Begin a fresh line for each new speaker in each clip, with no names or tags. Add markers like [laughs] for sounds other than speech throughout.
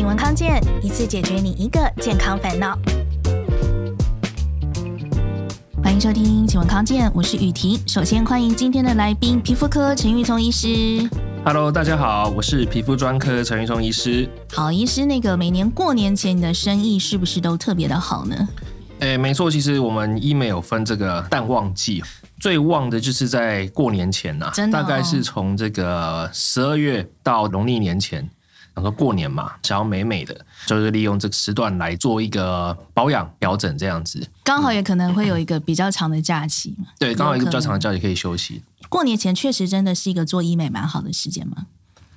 请闻康健，一次解决你一个健康烦恼。欢迎收听请闻康健，我是雨婷。首先欢迎今天的来宾，皮肤科陈玉聪医师。
Hello，大家好，我是皮肤专科陈玉聪医师。
好，医师，那个每年过年前你的生意是不是都特别的好呢？
诶，没错，其实我们医美有分这个淡旺季，最旺的就是在过年前呐、啊，
哦、
大概是从这个十二月到农历年前。然后过年嘛，想要美美的，就是利用这个时段来做一个保养调整，这样子。
刚好也可能会有一个比较长的假期嘛。
对，刚好一个比较长的假期可以休息。
过年前确实真的是一个做医美蛮好的时间吗？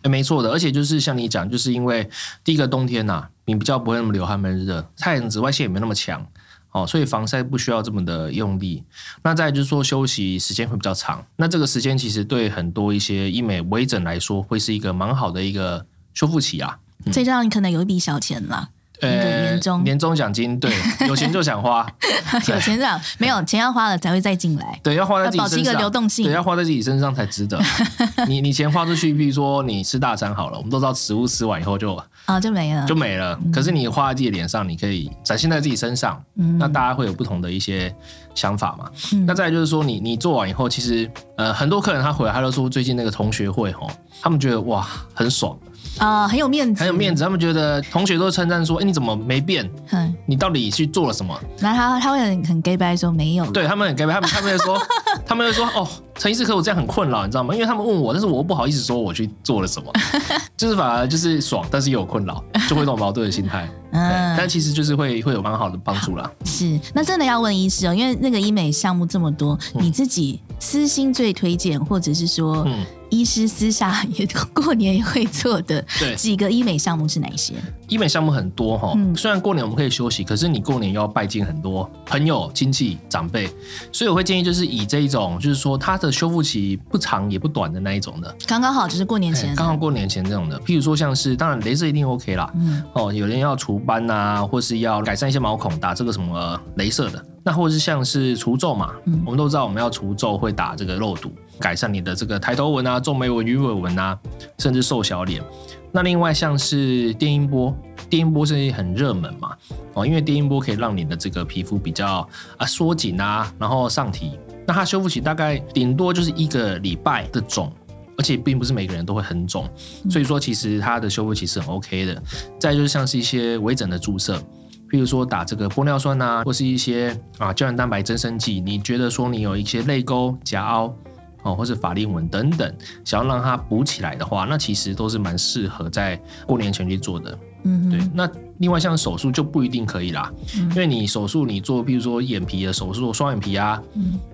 诶，没错的，而且就是像你讲，就是因为第一个冬天呐、啊，你比较不会那么流汗闷热，太阳紫外线也没那么强，哦，所以防晒不需要这么的用力。那再就是说休息时间会比较长，那这个时间其实对很多一些医美微整来说，会是一个蛮好的一个。修复期啊，
所以这样你可能有一笔小钱了。
呃，年终。年终奖金，对，[laughs] 有钱就想花，[laughs]
有钱这样没有钱要花了才会再进来，
对，要花在自己身上，
保持一个流动性，
对，要花在自己身上才值得。[laughs] 你你钱花出去，比如说你吃大餐好了，我们都知道食物吃完以后就
啊就没了，
就没了。可是你花在自己脸上，你可以展现在自己身上，嗯，那大家会有不同的一些想法嘛。嗯，那再来就是说，你你做完以后，其实呃很多客人他回来他就说，最近那个同学会吼，他们觉得哇很爽。
啊、呃，很有面子，
很有面子。他们觉得同学都称赞说：“哎、欸，你怎么没变？嗯，你到底去做了什么？”
然后他他会很很 gay 白说没有，
对他们很 gay 白，他们他们会说，他们会 [laughs] 说：“哦，陈医师，可我这样很困扰，你知道吗？因为他们问我，但是我又不好意思说我去做了什么，[laughs] 就是反而就是爽，但是又有困扰，就会这种矛盾的心态。嗯，但其实就是会会有蛮好的帮助啦。
是，那真的要问医师哦，因为那个医美项目这么多，你自己私心最推荐，或者是说，嗯。医师私下也过年也会做的几个医美项目是哪些？
医美项目很多哈，虽然过年我们可以休息，可是你过年要拜见很多朋友、亲戚、长辈，所以我会建议就是以这一种，就是说它的修复期不长也不短的那一种的，
刚刚好就是过年前，
刚好过年前这种的。譬如说像是，当然镭射一定 OK 啦，嗯，哦，有人要除斑啊，或是要改善一些毛孔，打这个什么镭射的。那或者是像是除皱嘛，嗯，我们都知道我们要除皱会打这个肉毒，改善你的这个抬头纹啊、皱眉纹、鱼尾纹啊，甚至瘦小脸。那另外像是电音波，电音波是很热门嘛，哦，因为电音波可以让你的这个皮肤比较啊缩紧啊，然后上提。那它修复期大概顶多就是一个礼拜的肿，而且并不是每个人都会很肿，所以说其实它的修复期是很 OK 的。再就是像是一些微整的注射。比如说打这个玻尿酸啊，或是一些啊胶原蛋白增生剂，你觉得说你有一些泪沟、夹凹哦，或是法令纹等等，想要让它补起来的话，那其实都是蛮适合在过年前去做的。嗯，对。那另外像手术就不一定可以啦，嗯、因为你手术你做，比如说眼皮的手术，双眼皮啊、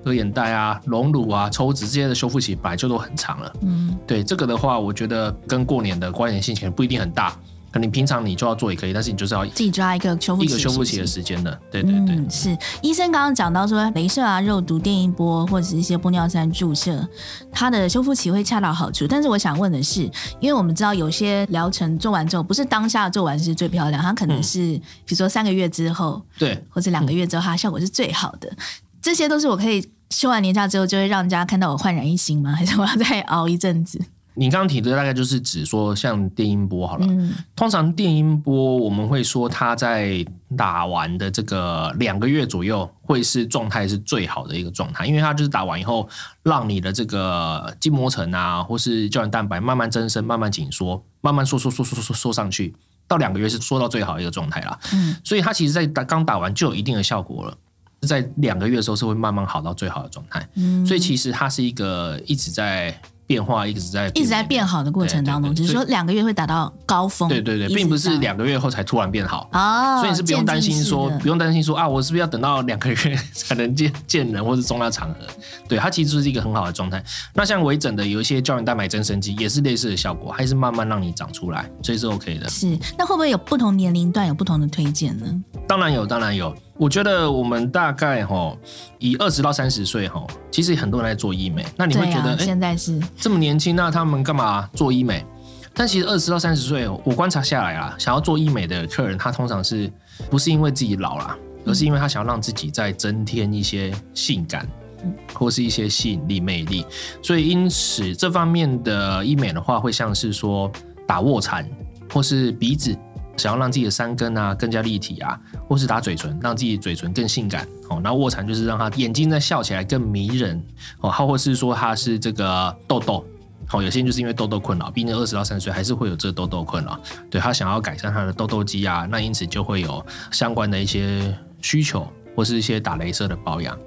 割眼袋啊、隆乳啊、抽脂这些的修复期本来就都很长了。嗯，对这个的话，我觉得跟过年的关联性可能不一定很大。可能平常你就要做也可以，但是你就是要
自己抓一个修复期，一个
修复期的时间的。对对对，
嗯、是医生刚刚讲到说，镭射啊、肉毒、电音波或者是一些玻尿酸注射，它的修复期会恰到好处。但是我想问的是，因为我们知道有些疗程做完之后，不是当下做完是最漂亮，它可能是、嗯、比如说三个月之后，
对，
或者两个月之后，它效果是最好的。这些都是我可以休完年假之后就会让人家看到我焕然一新吗？还是我要再熬一阵子？
你刚刚提的大概就是指说像电音波好了，嗯、通常电音波我们会说它在打完的这个两个月左右会是状态是最好的一个状态，因为它就是打完以后让你的这个筋膜层啊或是胶原蛋白慢慢增生、慢慢紧缩、慢慢缩缩缩缩缩缩上去，到两个月是缩到最好的一个状态啦。嗯，所以它其实在打刚打完就有一定的效果了，在两个月的时候是会慢慢好到最好的状态。嗯，所以其实它是一个一直在。变化一直在一直在变好的过程当中，只是说两个月会达到高峰。对对对，并不是两个月后才突然变好啊，所以你是不用担心说，不用担心说啊，我是不是要等到两个月才能见见人或是重大场合？对，它其实就是一个很好的状态。那像微整的有一些胶原蛋白增生剂，也是类似的效果，还是慢慢让你长出来，所以是 OK 的。
是，那会不会有不同年龄段有不同的推荐呢？
当然有，当然有。我觉得我们大概哈，以二十到三十岁哈，其实很多人在做医美。那你会觉得，哎、啊，现在是这么年轻，那他们干嘛做医美？但其实二十到三十岁，我观察下来啊，想要做医美的客人，他通常是不是因为自己老了，而是因为他想要让自己再增添一些性感，或是一些吸引力、魅力。所以因此这方面的医美的话，会像是说打卧蚕，或是鼻子。想要让自己的山根啊更加立体啊，或是打嘴唇，让自己嘴唇更性感哦。那卧蚕就是让他眼睛在笑起来更迷人哦，或或是说他是这个痘痘。好，有些人就是因为痘痘困扰，毕竟二十到三十岁还是会有这痘痘困扰。对，他想要改善他的痘痘肌啊，那因此就会有相关的一些需求，或是一些打镭射的保养。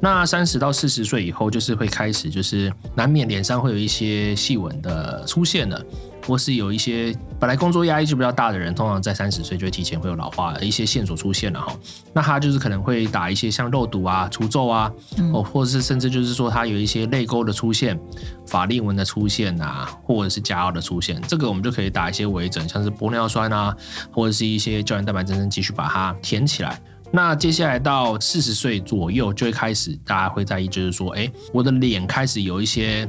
那三十到四十岁以后，就是会开始，就是难免脸上会有一些细纹的出现了。或是有一些本来工作压力就比较大的人，通常在三十岁就会提前会有老化的一些线索出现了哈。那他就是可能会打一些像肉毒啊、除皱啊，哦，或者是甚至就是说他有一些泪沟的出现、法令纹的出现啊，或者是假凹的出现，这个我们就可以打一些微整，像是玻尿酸啊，或者是一些胶原蛋白增生继续把它填起来。那接下来到四十岁左右就会开始，大家会在意，就是说，哎，我的脸开始有一些。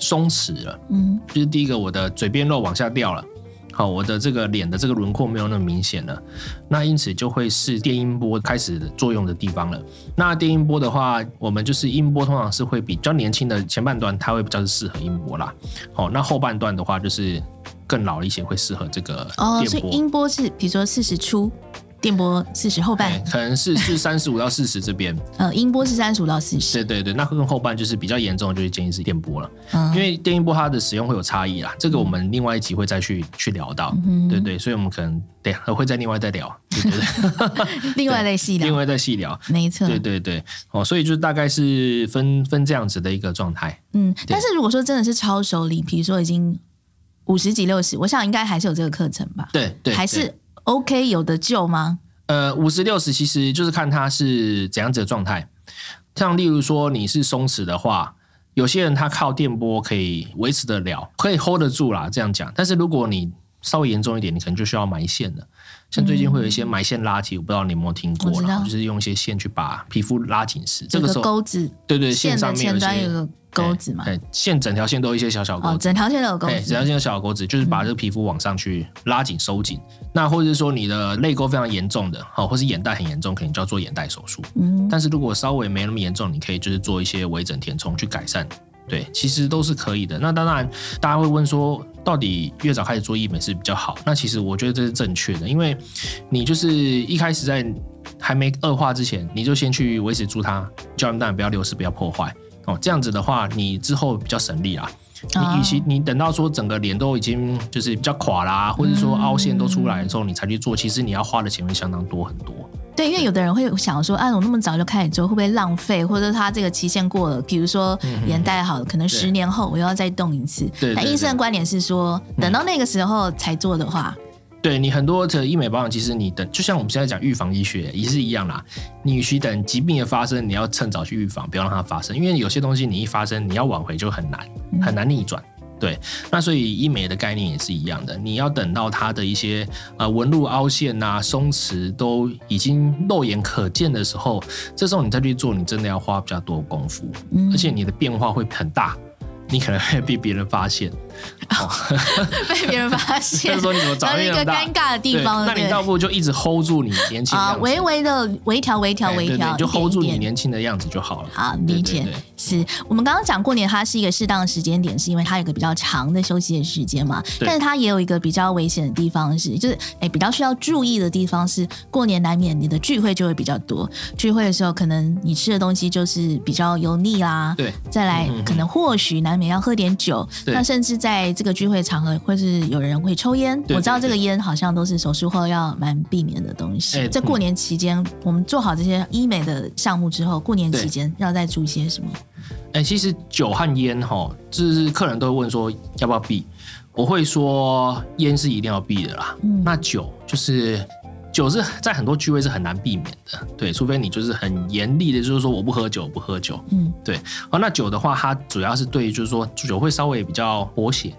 松弛了，嗯，就是第一个，我的嘴边肉往下掉了，好，我的这个脸的这个轮廓没有那么明显了，那因此就会是电音波开始作用的地方了。那电音波的话，我们就是音波通常是会比较年轻的前半段，它会比较适合音波啦。好，那后半段的话就是更老一些会适合这个电波。
哦，所以音波是比如说四十出。电波四十后半，
可能是是三十五到四十这边。[laughs]
呃，音波是三十五到四十。
对对对，那更后半就是比较严重的，就是建议是电波了。嗯，因为电音波它的使用会有差异啦，这个我们另外一集会再去去聊到。嗯，对对，所以我们可能对会再另外再聊，对对对。[laughs]
另外再细聊。
另外再细聊，
没错。
对对对，哦，所以就大概是分分这样子的一个状态。
嗯，但是如果说真的是超熟龄，比如说已经五十几六十，我想应该还是有这个课程吧？
对对，
还是 OK 有得救吗？
呃，五十六十其实就是看他是怎样子的状态。像例如说你是松弛的话，有些人他靠电波可以维持得了，可以 hold 得住啦。这样讲，但是如果你稍微严重一点，你可能就需要埋线了。像最近会有一些埋线拉提，我不知道你有没有听过，就是用一些线去把皮肤拉紧实。这个时候
钩子，
对对，线上面有一些。
钩子嘛，
对，线整条线都有一些小小钩子，
哦，整条线都有钩子，
整条线有小小钩子，就是把这个皮肤往上去拉紧收紧。嗯、那或者是说你的泪沟非常严重的，好，或是眼袋很严重，可能就要做眼袋手术。嗯，但是如果稍微没那么严重，你可以就是做一些微整填充去改善。对，其实都是可以的。那当然，大家会问说，到底越早开始做医美是比较好？那其实我觉得这是正确的，因为你就是一开始在还没恶化之前，你就先去维持住它，胶原蛋白不要流失，不要破坏。哦，这样子的话，你之后比较省力啊。你与其你等到说整个脸都已经就是比较垮啦，或者说凹陷都出来的时候，你才去做，其实你要花的钱会相当多很多。
对，因为有的人会想说，啊，我那么早就开始做，会不会浪费？或者他这个期限过了，比如说眼袋好了，可能十年后我又要再动一次。对。那医生的观点是说，等到那个时候才做的话。
对，你很多的医美保养，其实你等，就像我们现在讲预防医学也是一样啦。你与其等疾病的发生，你要趁早去预防，不要让它发生。因为有些东西你一发生，你要挽回就很难，很难逆转。对，那所以医美的概念也是一样的，你要等到它的一些呃纹路凹陷啊、松弛都已经肉眼可见的时候，这时候你再去做，你真的要花比较多功夫，而且你的变化会很大。你可能会被别人发现，哦、[laughs]
被别人发现，
就是说你怎么找一个
尴尬的地方？
那你倒不如就一直 hold 住你年轻的样子，
微微的微调、微调、微调，
就 hold 住你年轻的样子就好了。
好，理解。是我们刚刚讲过年，它是一个适当的时间点，是因为它有个比较长的休息的时间嘛。但是它也有一个比较危险的地方是，就是哎，比较需要注意的地方是，过年难免你的聚会就会比较多。聚会的时候，可能你吃的东西就是比较油腻啦。
对。
再来，可能或许难。免要喝点酒，那甚至在这个聚会场合，会是有人会抽烟。我知道这个烟好像都是手术后要蛮避免的东西。在过年期间，我们做好这些医美的项目之后，过年期间要再注意些什么？
哎，其实酒和烟哈，就是客人都会问说要不要避，我会说烟是一定要避的啦。嗯，那酒就是。酒是在很多聚会是很难避免的，对，除非你就是很严厉的，就是说我不喝酒，不喝酒，嗯，对。哦，那酒的话，它主要是对，就是说酒会稍微比较活血，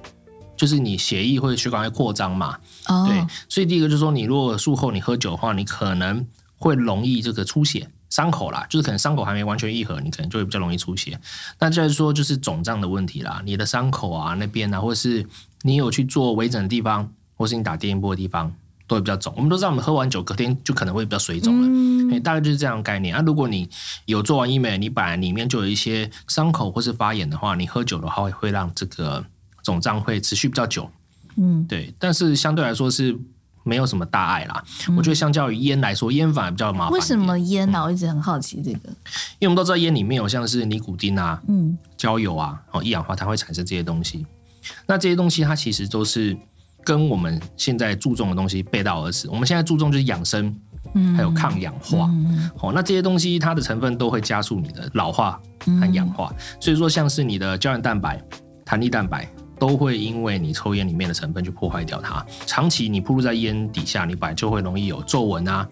就是你血液会血管会扩张嘛，哦，对。所以第一个就是说，你如果术后你喝酒的话，你可能会容易这个出血，伤口啦，就是可能伤口还没完全愈合，你可能就会比较容易出血。那再说就是肿胀的问题啦，你的伤口啊那边啊，或是你有去做微整的地方，或是你打电音波的地方。都会比较肿，我们都知道，我们喝完酒隔天就可能会比较水肿了，嗯，大概就是这样的概念。啊，如果你有做完医美，你本来里面就有一些伤口或是发炎的话，你喝酒的话会让这个肿胀会持续比较久，嗯，对。但是相对来说是没有什么大碍啦。嗯、我觉得相较于烟来说，烟反而比较麻烦。
为什么烟呢、啊？我一直很好奇这个。
因为我们都知道烟里面有像是尼古丁啊、嗯、焦油啊、哦一氧化碳会产生这些东西。那这些东西它其实都是跟我们现在注重的东西背道而驰。我们现在注重就是养生，还有抗氧化。嗯、哦，那这些东西它的成分都会加速你的老化和氧化。嗯、所以说，像是你的胶原蛋白、弹力蛋白。都会因为你抽烟里面的成分去破坏掉它。长期你暴露在烟底下，你本来就会容易有皱纹啊，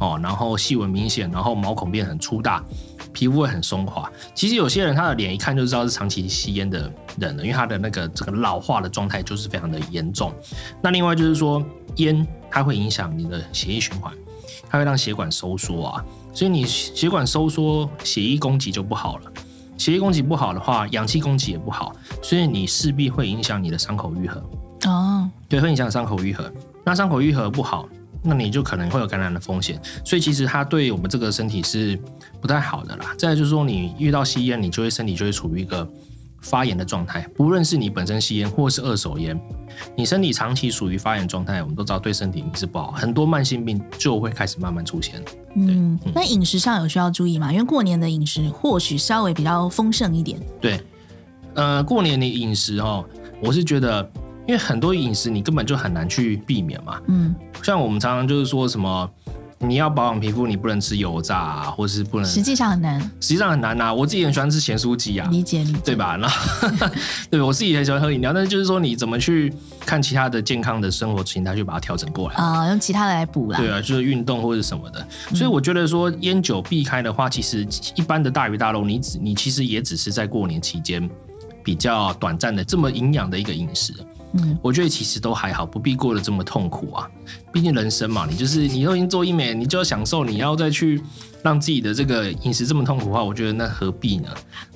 哦，然后细纹明显，然后毛孔变很粗大，皮肤会很松垮。其实有些人他的脸一看就知道是长期吸烟的人了，因为他的那个这个老化的状态就是非常的严重。那另外就是说，烟它会影响你的血液循环，它会让血管收缩啊，所以你血管收缩，血液供给就不好了。血液供给不好的话，氧气供给也不好，所以你势必会影响你的伤口愈合。哦，对，会影响伤口愈合。那伤口愈合不好，那你就可能会有感染的风险。所以其实它对我们这个身体是不太好的啦。再来就是说，你遇到吸烟，你就会身体就会处于一个。发炎的状态，不论是你本身吸烟或是二手烟，你身体长期处于发炎状态，我们都知道对身体是不好，很多慢性病就会开始慢慢出现。
嗯，那饮食上有需要注意吗？因为过年的饮食或许稍微比较丰盛一点。
对，呃，过年的饮食哦，我是觉得，因为很多饮食你根本就很难去避免嘛。嗯，像我们常常就是说什么。你要保养皮肤，你不能吃油炸啊，或是不能。
实际上很难。
实际上很难呐、啊，我自己很喜欢吃咸酥鸡啊。
理解理解。
对吧？那 [laughs] 对，我自己很喜欢喝饮料，但是就是说你怎么去看其他的健康的生活形态，去把它调整过来
啊、呃，用其他的来补啦。
对啊，就是运动或者什么的。所以我觉得说烟酒避开的话，其实一般的大鱼大肉，你只你其实也只是在过年期间比较短暂的这么营养的一个饮食。嗯，我觉得其实都还好，不必过得这么痛苦啊。毕竟人生嘛，你就是你都已经做医美，你就要享受，你要再去让自己的这个饮食这么痛苦的话，我觉得那何必呢？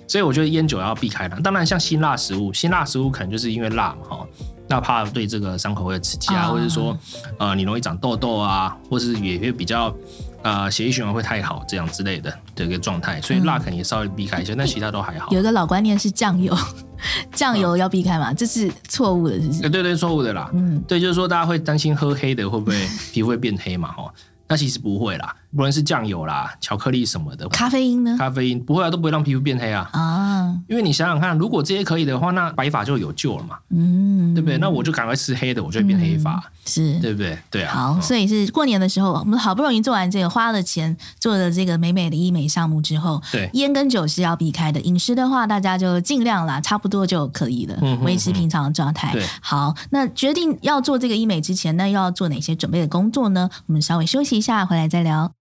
所以我觉得烟酒要避开了。当然，像辛辣食物，辛辣食物可能就是因为辣嘛，哈，那怕对这个伤口会有刺激啊，或者说呃你容易长痘痘啊，或是也会比较。啊、呃，血液循环会太好，这样之类的的一个状态，所以辣肯定也稍微避开一些，嗯、但其他都还好。
有一个老观念是酱油，[laughs] 酱油要避开嘛，这是错误的，是不是？
对对，错误的啦。嗯，对，就是说大家会担心喝黑的会不会 [laughs] 皮肤会变黑嘛？哦。那其实不会啦，不论是酱油啦、巧克力什么的，
咖啡因呢？
咖啡因不会啊，都不会让皮肤变黑啊。啊，因为你想想看，如果这些可以的话，那白发就有救了嘛。嗯，对不对？那我就赶快吃黑的，我就会变黑发，嗯、是对不对？对啊。
好，所以是过年的时候，我们好不容易做完这个，花了钱做的这个美美的医美项目之后，
对，
烟跟酒是要避开的。饮食的话，大家就尽量啦，差不多就可以了，嗯、维持平常的状态。
对，
好，那决定要做这个医美之前那，又要做哪些准备的工作呢？我们稍微休息一下，回来再聊。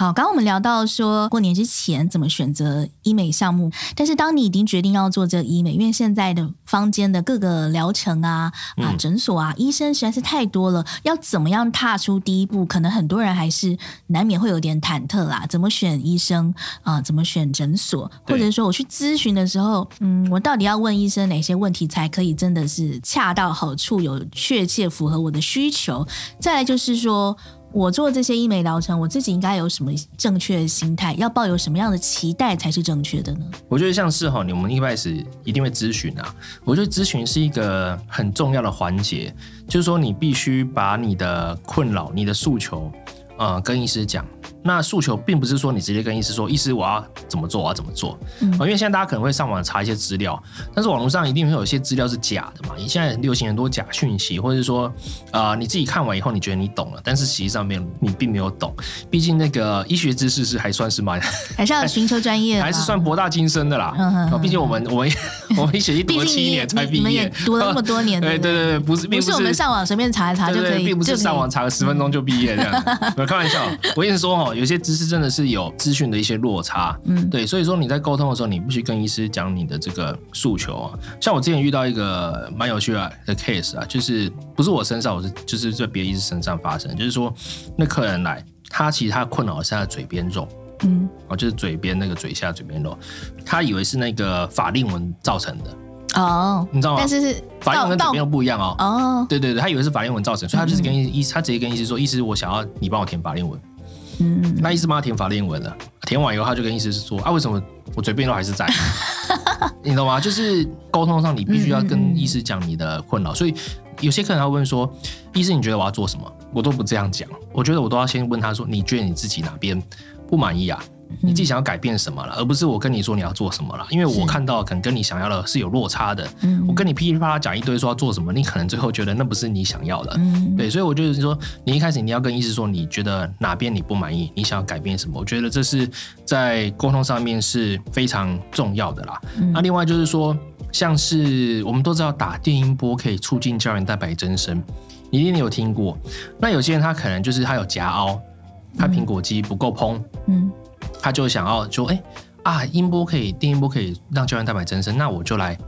好，刚刚我们聊到说过年之前怎么选择医美项目，但是当你已经决定要做这个医美，因为现在的坊间的各个疗程啊、啊诊所啊、医生实在是太多了，要怎么样踏出第一步？可能很多人还是难免会有点忐忑啦。怎么选医生啊？怎么选诊所？或者说我去咨询的时候，嗯，我到底要问医生哪些问题才可以真的是恰到好处，有确切符合我的需求？再来就是说。我做这些医美疗程，我自己应该有什么正确的心态？要抱有什么样的期待才是正确的呢？
我觉得像是哈，你们一开始一定会咨询啊。我觉得咨询是一个很重要的环节，就是说你必须把你的困扰、你的诉求，呃，跟医师讲。那诉求并不是说你直接跟医师说，医师我要怎么做，我要怎么做。嗯，因为现在大家可能会上网查一些资料，但是网络上一定会有一些资料是假的嘛。你现在流行很多假讯息，或者是说，啊、呃，你自己看完以后你觉得你懂了，但是实际上面你并没有懂。毕竟那个医学知识是还算是蛮，[laughs]
还是要寻求专业，
还是算博大精深的啦。嗯嗯。毕竟我们我们 [laughs] 我们一学系读了七年才毕业，你们也
读了那么多年。[laughs] 对
对对对，不是并不是，
不是我们上网随便查一查就可以，
并不是上网查个十分钟就毕业这样。开玩笑，我跟你说哦。哦，有些知识真的是有资讯的一些落差，嗯，对，所以说你在沟通的时候，你必须跟医师讲你的这个诉求啊。像我之前遇到一个蛮有趣的 case 啊，就是不是我身上，我是就是在别的医师身上发生，就是说那客人来，他其实他困扰是他的嘴边肉，嗯，哦，就是嘴边那个嘴下嘴边肉，他以为是那个法令纹造成的。
哦，
你知道吗？
但是是
法令纹跟嘴边又不一样哦。
哦，
对对对，他以为是法令纹造成，所以他就是跟医师，他直接跟医师说：“医师，我想要你帮我填法令纹。”嗯，那医师帮他填法令纹了，填完以后，他就跟医师说：“啊，为什么我嘴边都还是在？” [laughs] 你懂吗？就是沟通上，你必须要跟医师讲你的困扰。所以有些客人他问说：“医师，你觉得我要做什么？”我都不这样讲，我觉得我都要先问他说：“你觉得你自己哪边不满意啊？”你自己想要改变什么了，而不是我跟你说你要做什么了，因为我看到可能跟你想要的是有落差的。嗯，我跟你噼里啪啦讲一堆说要做什么，你可能最后觉得那不是你想要的。嗯，对，所以我就是说，你一开始你要跟医师说，你觉得哪边你不满意，你想要改变什么？我觉得这是在沟通上面是非常重要的啦。那另外就是说，像是我们都知道打电音波可以促进胶原蛋白增生，你一定有听过。那有些人他可能就是他有夹凹，他苹果肌不够嘭。嗯。他就想要就，哎、欸、啊，音波可以，电音波可以让胶原蛋白增生，那我就来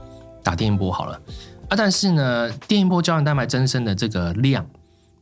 打电音波好了啊。但是呢，电音波胶原蛋白增生的这个量，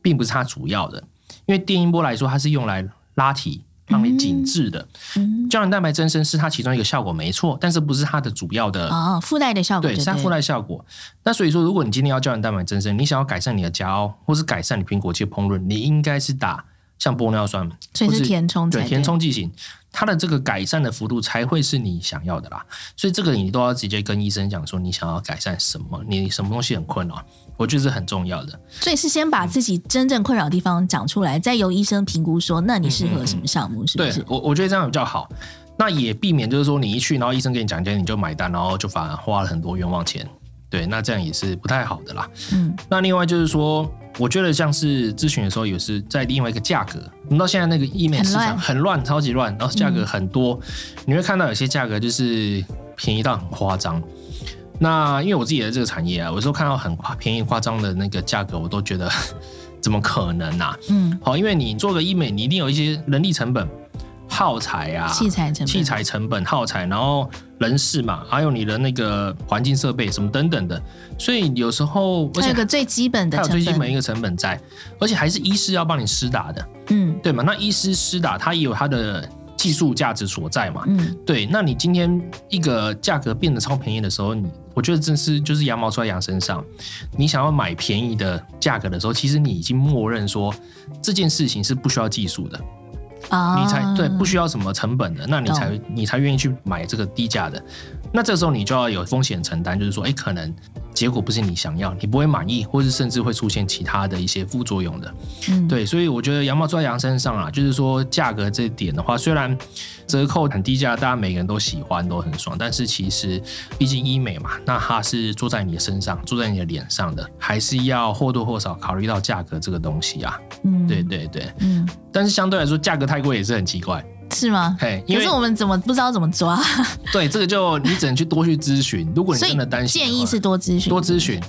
并不是它主要的，因为电音波来说，它是用来拉提、让你紧致的。嗯，胶原蛋白增生是它其中一个效果，没错，但是不是它的主要的
哦，附带的效果，
对，是它附带效果。那所以说，如果你今天要胶原蛋白增生，你想要改善你的夹凹，或是改善你苹果肌的膨润，你应该是打像玻尿酸，
所以是填充
对填充剂型。它的这个改善的幅度才会是你想要的啦，所以这个你都要直接跟医生讲说你想要改善什么，你什么东西很困扰，我觉得是很重要的。
所以是先把自己真正困扰的地方讲出来，再由医生评估说，那你适合什么项目，是不是？
对，我我觉得这样比较好，那也避免就是说你一去，然后医生给你讲解，你就买单，然后就反而花了很多冤枉钱。对，那这样也是不太好的啦。嗯，那另外就是说。我觉得像是咨询的时候，也是在另外一个价格。你到现在那个医美市场很乱，超级乱，然后价格很多，嗯、你会看到有些价格就是便宜到很夸张。那因为我自己的这个产业啊，有时候看到很夸便宜夸张的那个价格，我都觉得 [laughs] 怎么可能啊？嗯，好，因为你做个医美，你一定有一些人力成本。耗材啊，
器材成本、
器材成本、耗材，然后人事嘛，还有你的那个环境设备什么等等的，所以有时候而且
还有个最基本的，还有
最基本一个成本在，而且还是医师要帮你施打的，嗯，对嘛？那医师施打，他也有他的技术价值所在嘛，嗯，对。那你今天一个价格变得超便宜的时候，你我觉得真是就是羊毛出在羊身上。你想要买便宜的价格的时候，其实你已经默认说这件事情是不需要技术的。你才对，不需要什么成本的，那你才你才愿意去买这个低价的。那这时候你就要有风险承担，就是说，哎，可能结果不是你想要，你不会满意，或是甚至会出现其他的一些副作用的。嗯，对，所以我觉得羊毛出在羊身上啊，就是说价格这点的话，虽然折扣很低价，大家每个人都喜欢，都很爽，但是其实毕竟医美嘛，那它是做在你的身上，做在你的脸上的，还是要或多或少考虑到价格这个东西啊。嗯，对对对，嗯，但是相对来说，价格太贵也是很奇怪。
是吗？嘿，可是我们怎么不知道怎么抓？[laughs]
对，这个就你只能去多去咨询。[laughs] 如果你真的担心，
建议是多咨询，
多咨询，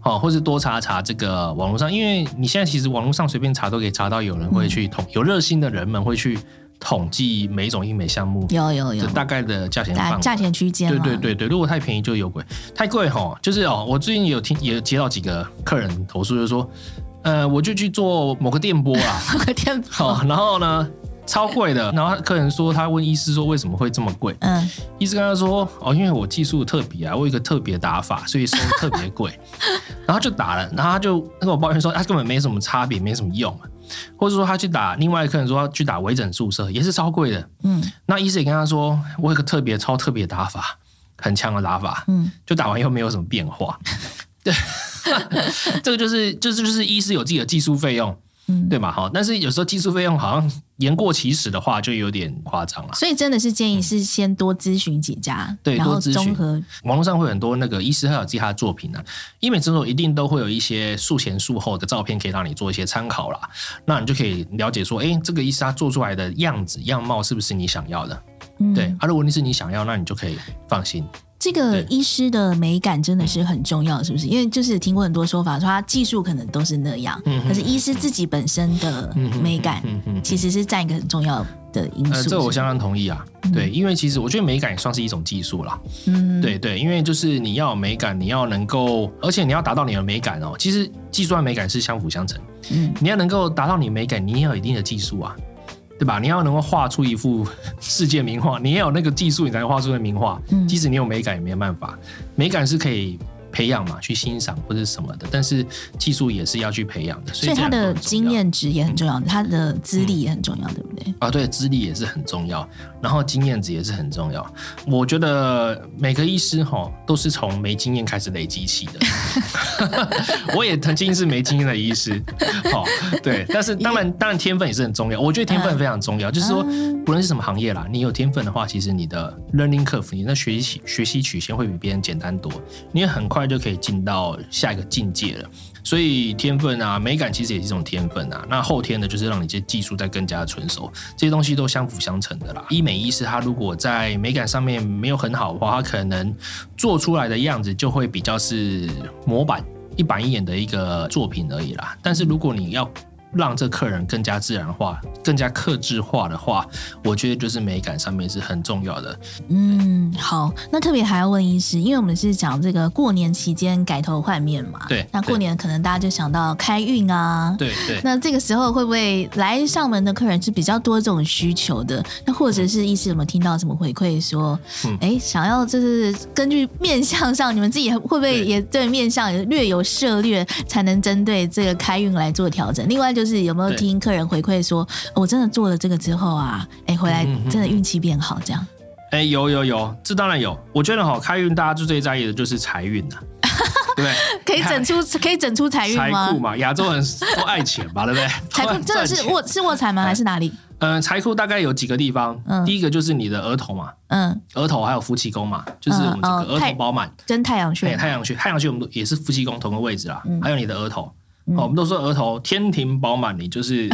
好，或是多查查这个网络上，因为你现在其实网络上随便查都可以查到，有人会去统，嗯、有热心的人们会去统计每一种医美项目，
有有有
大概的价钱范围，
价钱区间。
对对对对，如果太便宜就有鬼，太贵哈，就是哦，我最近有听也接到几个客人投诉，就是说，呃，我就去做某个电波啦，[laughs]
某个电波，
然后呢？超贵的，[laughs] 然后客人说他问医师说为什么会这么贵？嗯，医师跟他说哦，因为我技术特别啊，我有一个特别打法，所以收特别贵。[laughs] 然后就打了，然后他就跟我抱怨说他根本没什么差别，没什么用。或者说他去打，另外一个客人说他去打微整注射也是超贵的。嗯，那医师也跟他说我有个特别超特别打法，很强的打法。嗯，就打完以后没有什么变化。对，[laughs] 这个就是就是就是医师有自己的技术费用。嗯，对嘛，好，但是有时候技术费用好像言过其实的话，就有点夸张了。
所以真的是建议是先多咨询几家，嗯、对，多咨询。
网络上会很多那个医师，还有记他的作品呢、啊。医美诊所一定都会有一些术前术后的照片，可以让你做一些参考啦。那你就可以了解说，哎，这个医师他做出来的样子样貌是不是你想要的？嗯、对，啊，如果你是你想要，那你就可以放心。
这个医师的美感真的是很重要，是不是？因为就是听过很多说法，说他技术可能都是那样，嗯、可是医师自己本身的美感，其实是占一个很重要的因素。呃，
这我相当同意啊。对，因为其实我觉得美感也算是一种技术啦。嗯，对对，因为就是你要有美感，你要能够，而且你要达到你的美感哦。其实技术和美感是相辅相成。嗯，你要能够达到你美感，你也要有一定的技术啊，对吧？你要能够画出一幅 [laughs] 世界名画，你也有那个技术，你才能画出那名画。嗯，即使你有美感，也没办法。美感是可以。培养嘛，去欣赏或者什么的，但是技术也是要去培养的，所以，
他的经验值也很重要，他的资历也很重要，对不对？
啊，对，资历也是很重要，然后经验值也是很重要。我觉得每个医师哈都是从没经验开始累积起的。[laughs] [laughs] 我也曾经是没经验的医师，好，对，但是当然，当然天分也是很重要。我觉得天分非常重要，就是说，不论是什么行业啦，你有天分的话，其实你的 learning curve，你的学习学习曲线会比别人简单多，你也很快。就可以进到下一个境界了，所以天分啊，美感其实也是一种天分啊。那后天呢，就是让你这些技术再更加的纯熟，这些东西都相辅相成的啦。医美医师他如果在美感上面没有很好的话，他可能做出来的样子就会比较是模板、一板一眼的一个作品而已啦。但是如果你要让这客人更加自然化、更加克制化的话，我觉得就是美感上面是很重要的。
嗯，好，那特别还要问医师，因为我们是讲这个过年期间改头换面嘛。
对。
那过年可能大家就想到开运啊。
对对。
那这个时候会不会来上门的客人是比较多这种需求的？那或者是医师有没有听到什么回馈说，哎、嗯，想要就是根据面相上，你们自己会不会也对面相也略有涉略，才能针对这个开运来做调整？另外就。就是有没有听客人回馈说，我真的做了这个之后啊，哎，回来真的运气变好这样？
哎，有有有，这当然有。我觉得哈，开运大家最最在意的就是财运呐，对不对？[laughs]
可以整出可以整出财运吗？
财库嘛，亚洲人都爱钱吧，对不对？[laughs]
财库真的是卧是卧财吗？还是哪里？
嗯，财库大概有几个地方。嗯，第一个就是你的额头嘛，嗯，额头还有夫妻宫嘛，就是我们这个额头饱满
跟太阳穴，
太阳穴，太阳穴我们也是夫妻宫同个位置啦。还有你的额头。哦，我们都说额头天庭饱满，你就是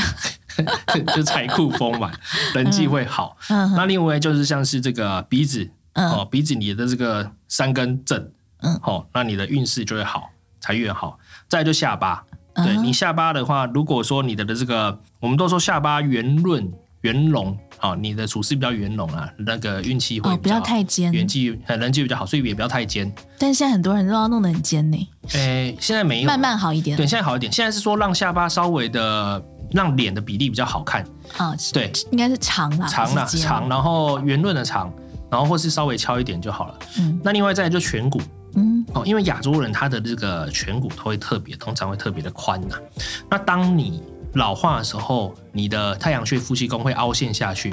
[laughs] 就财库丰满，人际会好。嗯，那另外就是像是这个鼻子，哦，鼻子你的这个三根正，嗯，好，那你的运势就会好，财运好。再就下巴，对你下巴的话，如果说你的的这个，我们都说下巴圆润圆隆。好，你的处事比较圆融啊，那个运气会比较好，不要太尖，人际人际比较好，所以也不要太尖。
但是现在很多人都要弄得很尖呢。
诶，现在没有，
慢慢好一点。
对，现在好一点。现在是说让下巴稍微的，让脸的比例比较好看。
啊，对，应该是长啦，
长啦，长，然后圆润的长，然后或是稍微翘一点就好了。嗯，那另外再来就颧骨，嗯，哦，因为亚洲人他的这个颧骨都会特别，通常会特别的宽呐。那当你老化的时候，你的太阳穴、夫妻宫会凹陷下去，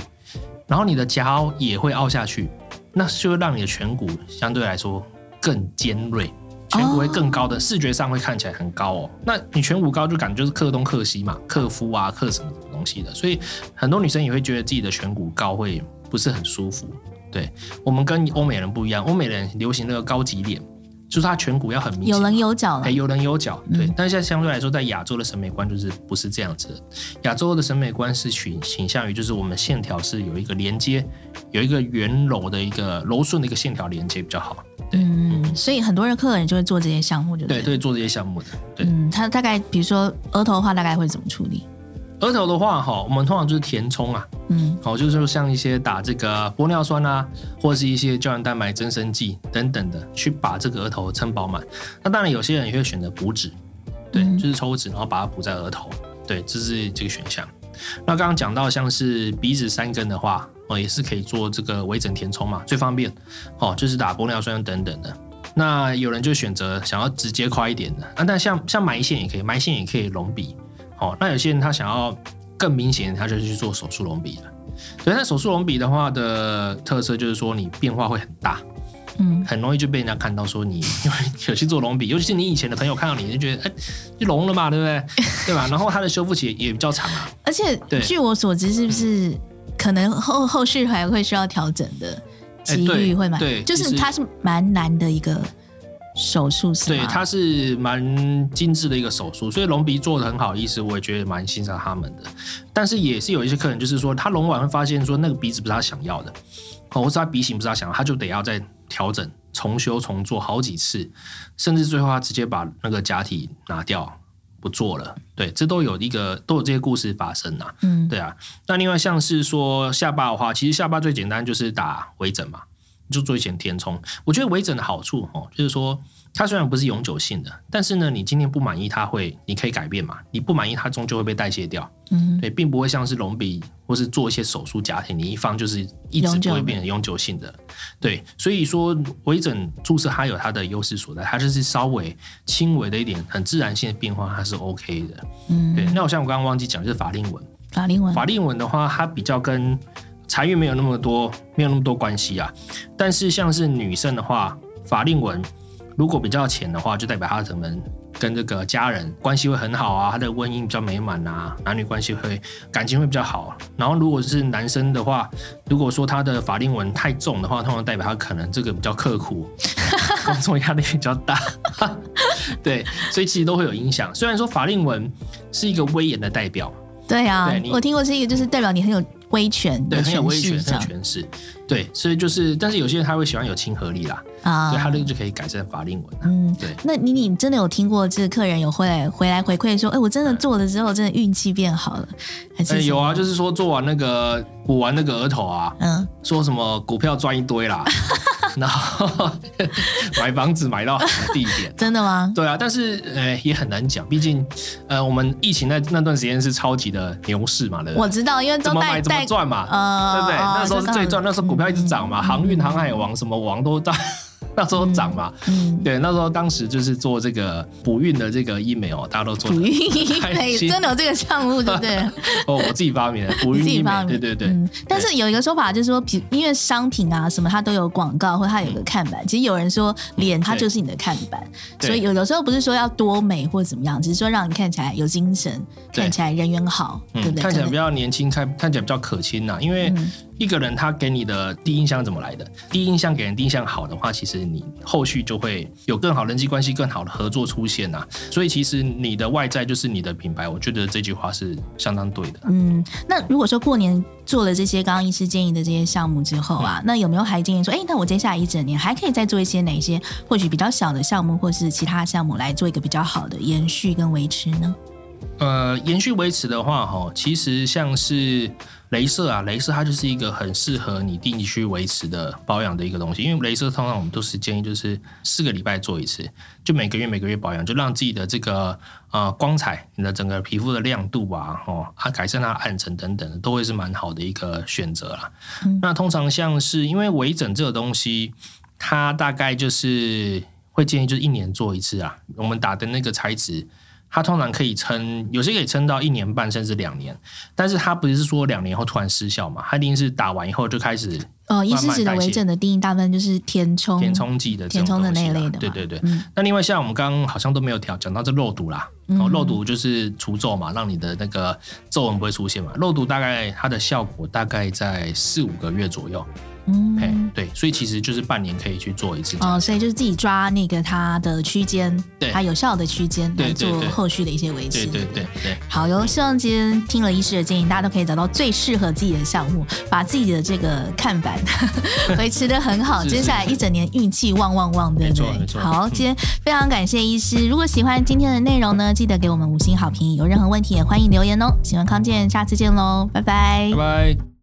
然后你的颊凹也会凹下去，那就会让你的颧骨相对来说更尖锐，颧骨会更高的，视觉上会看起来很高哦。那你颧骨高就感觉就是克东克西嘛，克夫啊，克什么东西的，所以很多女生也会觉得自己的颧骨高会不是很舒服。对，我们跟欧美人不一样，欧美人流行那个高级脸。就是它颧骨要很明显，
有棱有角，
哎，有棱有角，对。嗯、但是现在相对来说，在亚洲的审美观就是不是这样子的。亚洲的审美观是倾倾向于，就是我们线条是有一个连接，有一个圆柔的一个柔顺的一个线条连接比较好。对，
嗯，所以很多人客人就会做这些项目就对，
对，对，做这些项目的。对，
嗯，他大概比如说额头的话，大概会怎么处理？
额头的话，哈，我们通常就是填充啊，嗯，好，就是说像一些打这个玻尿酸啊，或者是一些胶原蛋白增生剂等等的，去把这个额头撑饱满。那当然，有些人也会选择补脂，对，嗯、就是抽脂，然后把它补在额头，对，这是这个选项。那刚刚讲到像是鼻子三根的话，哦，也是可以做这个微整填充嘛，最方便，哦，就是打玻尿酸等等的。那有人就选择想要直接快一点的，啊，但像像埋线也可以，埋线也可以隆鼻。哦，那有些人他想要更明显，他就去做手术隆鼻了。所以，那手术隆鼻的话的特色就是说，你变化会很大，嗯，很容易就被人家看到说你因 [laughs] 为有去做隆鼻，尤其是你以前的朋友看到你就觉得，哎，就隆了嘛，对不对？[laughs] 对吧？然后它的修复期也比较长啊。
而且，据我所知，是不是可能后后续还会需要调整的几率会蛮？对，就是它是蛮难的一个。手术是
对，它是蛮精致的一个手术，所以隆鼻做的很好，意思我也觉得蛮欣赏他们的。但是也是有一些客人，就是说他隆完会发现说那个鼻子不是他想要的，哦，或是他鼻型不是他想要，他就得要再调整重修重做好几次，甚至最后他直接把那个假体拿掉不做了。对，这都有一个都有这些故事发生啊。嗯，对啊。那另外像是说下巴的话，其实下巴最简单就是打微整嘛，就做一些填充。我觉得微整的好处哦，就是说。它虽然不是永久性的，但是呢，你今天不满意，它会，你可以改变嘛。你不满意，它终究会被代谢掉。嗯，对，并不会像是隆鼻或是做一些手术假体，你一放就是一直不会变成永久性的。对，所以说微整注射它有它的优势所在，它就是稍微轻微的一点很自然性的变化，它是 OK 的。嗯，对。那我像我刚刚忘记讲，就是法令纹。
法令纹，
法令纹的话，它比较跟财运没有那么多，没有那么多关系啊。但是像是女生的话，法令纹。如果比较浅的话，就代表她可能跟这个家人关系会很好啊，她的婚姻比较美满啊，男女关系会感情会比较好。然后如果是男生的话，如果说他的法令纹太重的话，通常代表他可能这个比较刻苦，工作压力比较大。对，所以其实都会有影响。虽然说法令纹是一个威严的代表，
对啊，对我听过是一个就是代表你很有威权，
对，很有威权的权势。对，所以就是，但是有些人他会喜欢有亲和力啦，啊，所以，他那个就可以改善法令纹。嗯，对。那
你你真的有听过这个客人有回来回来回馈说，哎，我真的做了之后，真的运气变好了？还是
有啊，就是说做完那个补完那个额头啊，嗯，说什么股票赚一堆啦。[laughs] 然后 [laughs] 买房子买到好的地点，[laughs]
真的吗？
对啊，但是呃也很难讲，毕竟呃我们疫情那那段时间是超级的牛市嘛，对不对？
我知道，因为都
怎么买怎么赚嘛，呃、对不对？那时候是最赚，那时候股票一直涨嘛，嗯、航运、航海王什么王都大。[laughs] 那时候涨嘛，嗯，对，那时候当时就是做这个补运的这个医美哦，大家都做补运医美，
真的有这个项目，对不对？[laughs]
哦，我自己发明的补运医美，对对对。嗯，
但是有一个说法就是说，因为商品啊什么它都有广告，或它有个看板。其实有人说脸它就是你的看板，所以有的时候不是说要多美或者怎么样，只是说让你看起来有精神，看起来人缘好，对不对？
看起来比较年轻，看看起来比较可亲呐，因为。一个人他给你的第一印象怎么来的？第一印象给人第一印象好的话，其实你后续就会有更好人际关系、更好的合作出现呐、啊。所以其实你的外在就是你的品牌，我觉得这句话是相当对的。
嗯，那如果说过年做了这些刚刚医师建议的这些项目之后啊，嗯、那有没有还建议说，哎，那我接下来一整年还可以再做一些哪些或许比较小的项目，或是其他项目来做一个比较好的延续跟维持呢？
呃，延续维持的话，哈，其实像是镭射啊，镭射它就是一个很适合你定期去维持的保养的一个东西。因为镭射通常我们都是建议就是四个礼拜做一次，就每个月每个月保养，就让自己的这个呃光彩，你的整个皮肤的亮度啊，哦，啊改善它的暗沉等等的，都会是蛮好的一个选择啦。嗯、那通常像是因为微整这个东西，它大概就是会建议就是一年做一次啊，我们打的那个材质。它通常可以撑，有些可以撑到一年半甚至两年，但是它不是说两年后突然失效嘛？它一定是打完以后就开始。哦，医师指的微整的定义大部分就是填充、填充剂的、填充的那一类的。对对对。嗯、那另外像我们刚刚好像都没有调讲到这肉毒啦，嗯、哦，肉毒就是除皱嘛，让你的那个皱纹不会出现嘛。肉毒大概它的效果大概在四五个月左右。嗯，对，所以其实就是半年可以去做一次
哦，所以就是自己抓那个它的区间，对，它有效的区间来做后续的一些维持。
对对对对，
好哟，希望今天听了医师的建议，大家都可以找到最适合自己的项目，把自己的这个看板 [laughs] 维持的很好，接下来一整年运气旺旺旺，对不对？没错。好，今天非常感谢医师，如果喜欢今天的内容呢，记得给我们五星好评，有任何问题也欢迎留言哦。喜欢康健，下次见喽，拜拜，
拜拜。